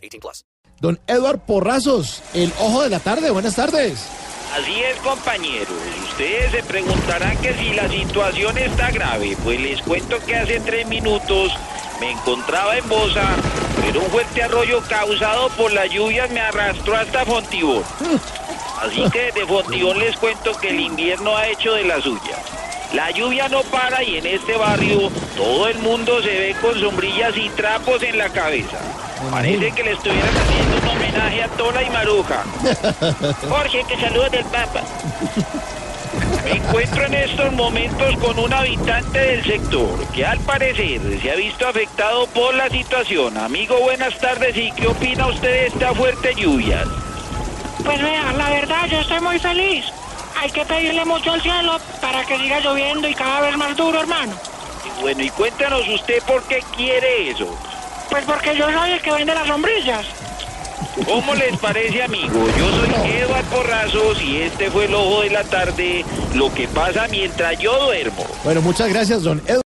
18 plus. Don Edward Porrazos, el ojo de la tarde. Buenas tardes. Así es, compañeros. Ustedes se preguntarán que si la situación está grave. Pues les cuento que hace tres minutos me encontraba en Bosa, pero un fuerte arroyo causado por las lluvias me arrastró hasta Fontibón. Así que de Fontibón les cuento que el invierno ha hecho de la suya. La lluvia no para y en este barrio todo el mundo se ve con sombrillas y trapos en la cabeza. Parece que le estuvieran haciendo un homenaje a Tola y Maruja. Jorge, que saludos del Papa. Me encuentro en estos momentos con un habitante del sector que al parecer se ha visto afectado por la situación. Amigo, buenas tardes. ¿Y qué opina usted de esta fuerte lluvia? Pues vea, la verdad yo estoy muy feliz. Hay que pedirle mucho al cielo para que siga lloviendo y cada vez más duro, hermano. Y bueno, y cuéntanos usted por qué quiere eso. Pues porque yo soy el que vende las sombrillas. ¿Cómo les parece, amigo? Yo soy Eduardo Porrazos y este fue el ojo de la tarde, lo que pasa mientras yo duermo. Bueno, muchas gracias, don Edward.